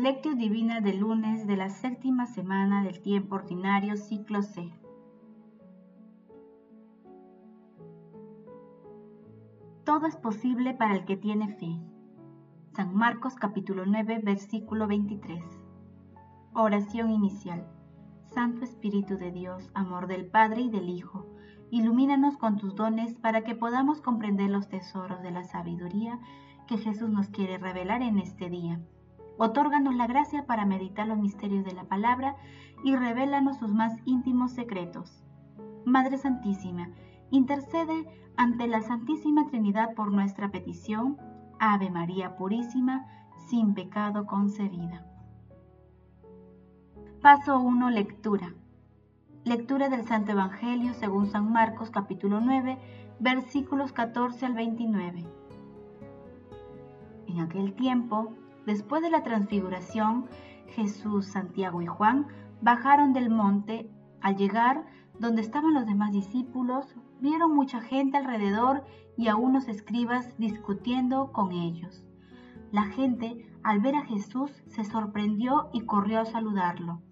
Lectio Divina del lunes de la séptima semana del tiempo ordinario, ciclo C. Todo es posible para el que tiene fe. San Marcos capítulo 9, versículo 23. Oración inicial. Santo Espíritu de Dios, amor del Padre y del Hijo, ilumínanos con tus dones para que podamos comprender los tesoros de la sabiduría que Jesús nos quiere revelar en este día Otórganos la gracia para meditar los misterios de la palabra y revélanos sus más íntimos secretos. Madre Santísima, intercede ante la Santísima Trinidad por nuestra petición. Ave María Purísima, sin pecado concebida. Paso 1. Lectura. Lectura del Santo Evangelio según San Marcos capítulo 9, versículos 14 al 29. En aquel tiempo, Después de la transfiguración, Jesús, Santiago y Juan bajaron del monte. Al llegar donde estaban los demás discípulos, vieron mucha gente alrededor y a unos escribas discutiendo con ellos. La gente, al ver a Jesús, se sorprendió y corrió a saludarlo.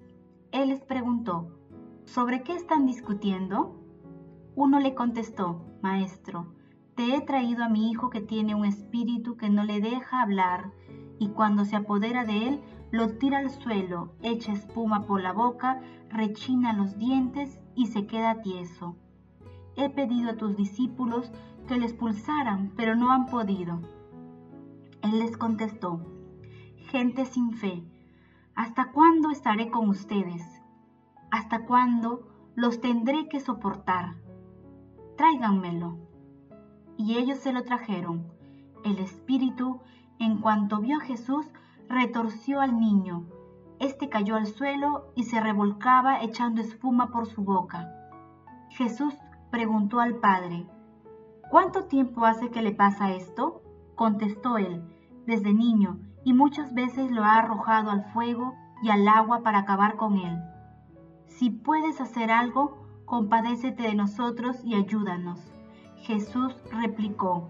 Él les preguntó, ¿sobre qué están discutiendo? Uno le contestó, Maestro, te he traído a mi hijo que tiene un espíritu que no le deja hablar y cuando se apodera de él, lo tira al suelo, echa espuma por la boca, rechina los dientes y se queda tieso. He pedido a tus discípulos que le expulsaran, pero no han podido. Él les contestó, gente sin fe, ¿hasta cuándo estaré con ustedes? ¿Hasta cuándo los tendré que soportar? Tráiganmelo. Y ellos se lo trajeron. El espíritu en cuanto vio a Jesús, retorció al niño. Este cayó al suelo y se revolcaba echando espuma por su boca. Jesús preguntó al padre, ¿Cuánto tiempo hace que le pasa esto? Contestó él, desde niño, y muchas veces lo ha arrojado al fuego y al agua para acabar con él. Si puedes hacer algo, compadécete de nosotros y ayúdanos. Jesús replicó,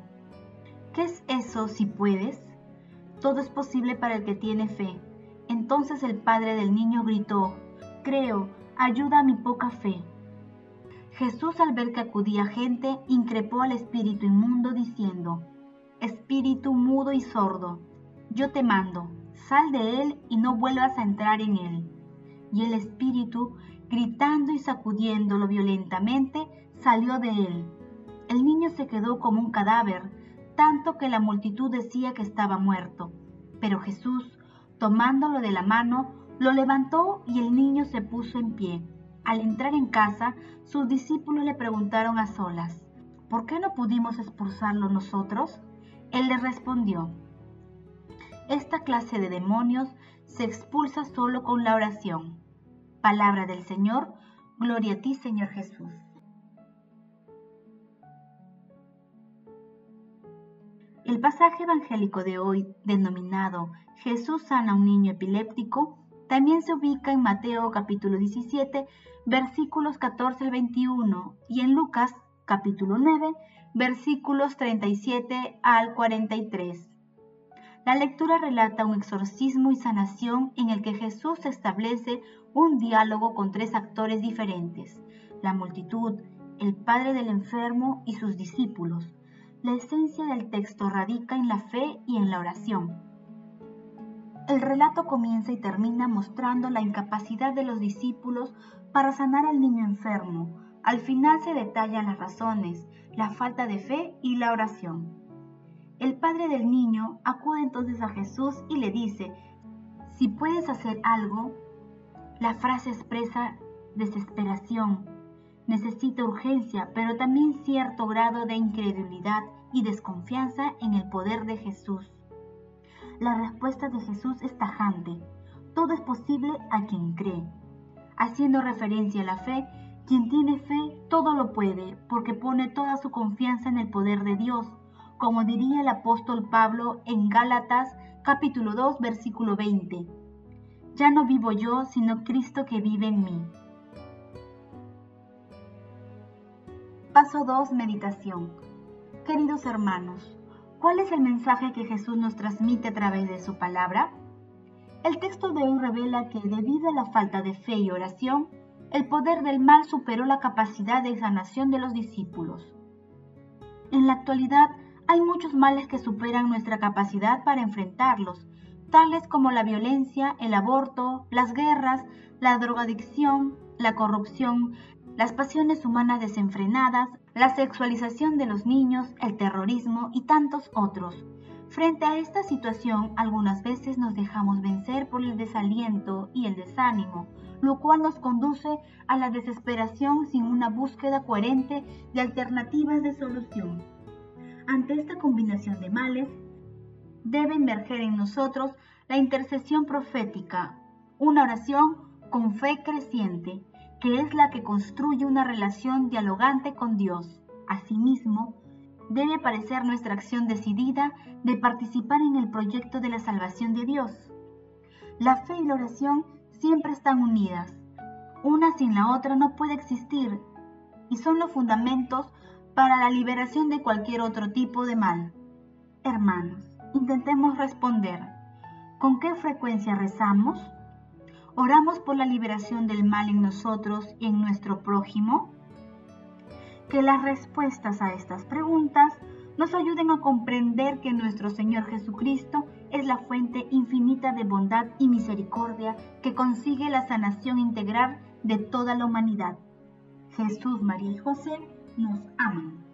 ¿qué es eso si puedes? Todo es posible para el que tiene fe. Entonces el padre del niño gritó, Creo, ayuda a mi poca fe. Jesús al ver que acudía gente, increpó al espíritu inmundo diciendo, Espíritu mudo y sordo, yo te mando, sal de él y no vuelvas a entrar en él. Y el espíritu, gritando y sacudiéndolo violentamente, salió de él. El niño se quedó como un cadáver, tanto que la multitud decía que estaba muerto. Pero Jesús, tomándolo de la mano, lo levantó y el niño se puso en pie. Al entrar en casa, sus discípulos le preguntaron a solas, ¿por qué no pudimos expulsarlo nosotros? Él les respondió, esta clase de demonios se expulsa solo con la oración. Palabra del Señor, gloria a ti Señor Jesús. El pasaje evangélico de hoy, denominado Jesús sana a un niño epiléptico, también se ubica en Mateo capítulo 17, versículos 14 al 21 y en Lucas capítulo 9, versículos 37 al 43. La lectura relata un exorcismo y sanación en el que Jesús establece un diálogo con tres actores diferentes, la multitud, el padre del enfermo y sus discípulos la esencia del texto radica en la fe y en la oración. El relato comienza y termina mostrando la incapacidad de los discípulos para sanar al niño enfermo. Al final se detallan las razones, la falta de fe y la oración. El padre del niño acude entonces a Jesús y le dice, si puedes hacer algo, la frase expresa desesperación, necesita urgencia, pero también cierto grado de incredulidad y desconfianza en el poder de Jesús. La respuesta de Jesús es tajante. Todo es posible a quien cree. Haciendo referencia a la fe, quien tiene fe todo lo puede, porque pone toda su confianza en el poder de Dios, como diría el apóstol Pablo en Gálatas capítulo 2 versículo 20. Ya no vivo yo, sino Cristo que vive en mí. Paso 2. Meditación. Queridos hermanos, ¿cuál es el mensaje que Jesús nos transmite a través de su palabra? El texto de hoy revela que debido a la falta de fe y oración, el poder del mal superó la capacidad de sanación de los discípulos. En la actualidad hay muchos males que superan nuestra capacidad para enfrentarlos, tales como la violencia, el aborto, las guerras, la drogadicción, la corrupción, las pasiones humanas desenfrenadas, la sexualización de los niños, el terrorismo y tantos otros. Frente a esta situación, algunas veces nos dejamos vencer por el desaliento y el desánimo, lo cual nos conduce a la desesperación sin una búsqueda coherente de alternativas de solución. Ante esta combinación de males, debe emerger en nosotros la intercesión profética, una oración con fe creciente, que es la que construye una relación dialogante con Dios. Asimismo, debe aparecer nuestra acción decidida de participar en el proyecto de la salvación de Dios. La fe y la oración siempre están unidas. Una sin la otra no puede existir y son los fundamentos para la liberación de cualquier otro tipo de mal. Hermanos, intentemos responder. ¿Con qué frecuencia rezamos? ¿Oramos por la liberación del mal en nosotros y en nuestro prójimo? Que las respuestas a estas preguntas nos ayuden a comprender que nuestro Señor Jesucristo es la fuente infinita de bondad y misericordia que consigue la sanación integral de toda la humanidad. Jesús, María y José nos aman.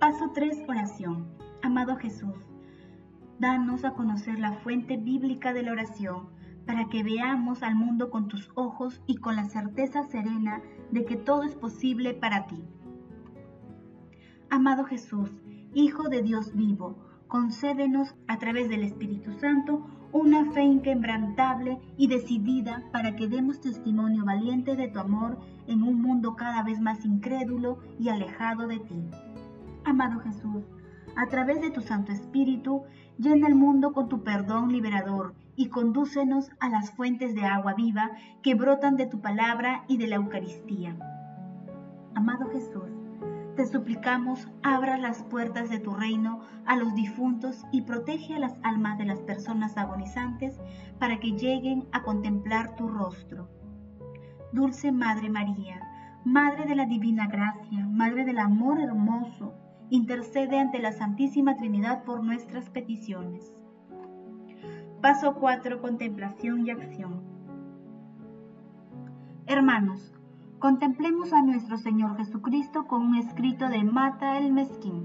Paso 3. Oración. Amado Jesús, danos a conocer la fuente bíblica de la oración para que veamos al mundo con tus ojos y con la certeza serena de que todo es posible para ti. Amado Jesús, Hijo de Dios vivo, concédenos a través del Espíritu Santo una fe inquebrantable y decidida para que demos testimonio valiente de tu amor en un mundo cada vez más incrédulo y alejado de ti. Amado Jesús, a través de tu Santo Espíritu, llena el mundo con tu perdón liberador y condúcenos a las fuentes de agua viva que brotan de tu palabra y de la Eucaristía. Amado Jesús, te suplicamos, abra las puertas de tu reino a los difuntos y protege a las almas de las personas agonizantes para que lleguen a contemplar tu rostro. Dulce Madre María, Madre de la Divina Gracia, Madre del Amor Hermoso, intercede ante la Santísima Trinidad por nuestras peticiones. Paso 4. Contemplación y acción. Hermanos, Contemplemos a nuestro Señor Jesucristo con un escrito de Mata el Mezquín.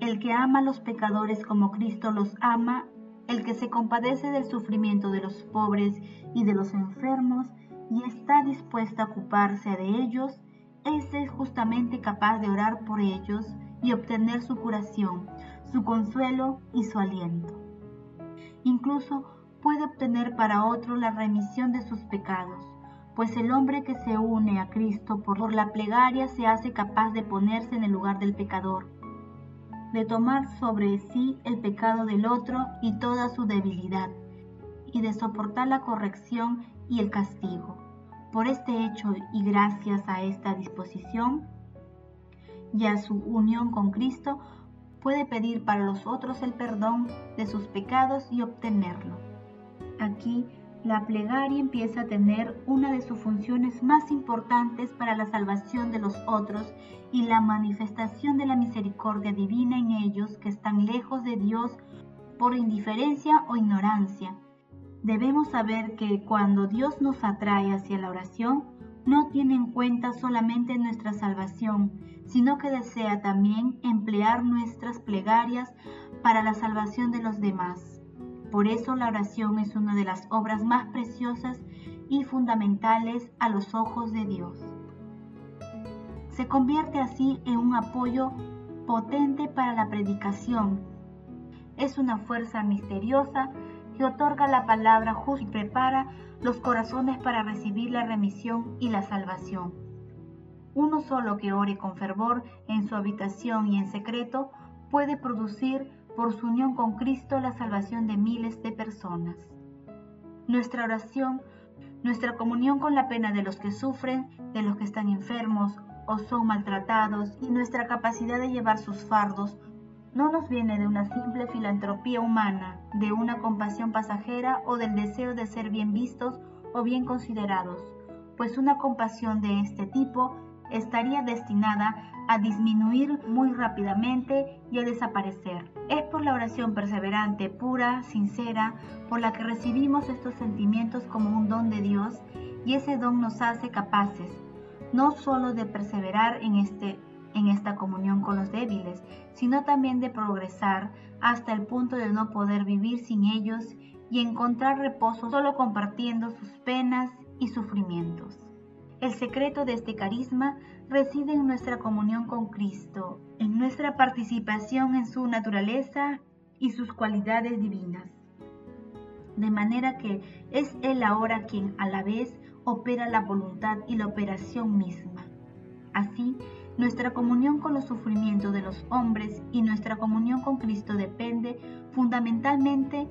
El que ama a los pecadores como Cristo los ama, el que se compadece del sufrimiento de los pobres y de los enfermos y está dispuesto a ocuparse de ellos, ese es justamente capaz de orar por ellos y obtener su curación, su consuelo y su aliento. Incluso puede obtener para otro la remisión de sus pecados, pues el hombre que se une a Cristo por la plegaria se hace capaz de ponerse en el lugar del pecador, de tomar sobre sí el pecado del otro y toda su debilidad, y de soportar la corrección y el castigo. Por este hecho y gracias a esta disposición y a su unión con Cristo, puede pedir para los otros el perdón de sus pecados y obtenerlo. Aquí, la plegaria empieza a tener una de sus funciones más importantes para la salvación de los otros y la manifestación de la misericordia divina en ellos que están lejos de Dios por indiferencia o ignorancia. Debemos saber que cuando Dios nos atrae hacia la oración, no tiene en cuenta solamente nuestra salvación, sino que desea también emplear nuestras plegarias para la salvación de los demás. Por eso la oración es una de las obras más preciosas y fundamentales a los ojos de Dios. Se convierte así en un apoyo potente para la predicación. Es una fuerza misteriosa que otorga la palabra justa y prepara los corazones para recibir la remisión y la salvación. Uno solo que ore con fervor en su habitación y en secreto puede producir por su unión con Cristo la salvación de miles de personas. Nuestra oración, nuestra comunión con la pena de los que sufren, de los que están enfermos o son maltratados y nuestra capacidad de llevar sus fardos no nos viene de una simple filantropía humana, de una compasión pasajera o del deseo de ser bien vistos o bien considerados, pues una compasión de este tipo estaría destinada a disminuir muy rápidamente y a desaparecer. Es por la oración perseverante, pura, sincera, por la que recibimos estos sentimientos como un don de Dios y ese don nos hace capaces no solo de perseverar en, este, en esta comunión con los débiles, sino también de progresar hasta el punto de no poder vivir sin ellos y encontrar reposo solo compartiendo sus penas y sufrimientos. El secreto de este carisma reside en nuestra comunión con Cristo, en nuestra participación en su naturaleza y sus cualidades divinas. De manera que es Él ahora quien a la vez opera la voluntad y la operación misma. Así, nuestra comunión con los sufrimientos de los hombres y nuestra comunión con Cristo depende fundamentalmente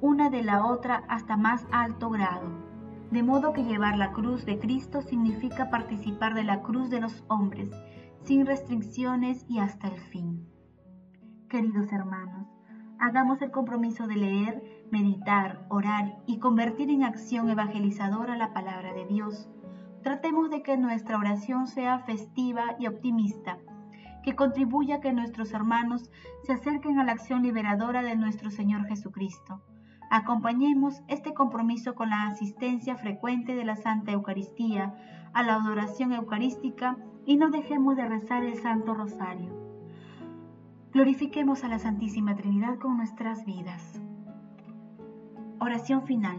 una de la otra hasta más alto grado. De modo que llevar la cruz de Cristo significa participar de la cruz de los hombres, sin restricciones y hasta el fin. Queridos hermanos, hagamos el compromiso de leer, meditar, orar y convertir en acción evangelizadora la palabra de Dios. Tratemos de que nuestra oración sea festiva y optimista, que contribuya a que nuestros hermanos se acerquen a la acción liberadora de nuestro Señor Jesucristo Acompañemos este compromiso con la asistencia frecuente de la Santa Eucaristía, a la adoración eucarística y no dejemos de rezar el Santo Rosario. Glorifiquemos a la Santísima Trinidad con nuestras vidas. Oración final.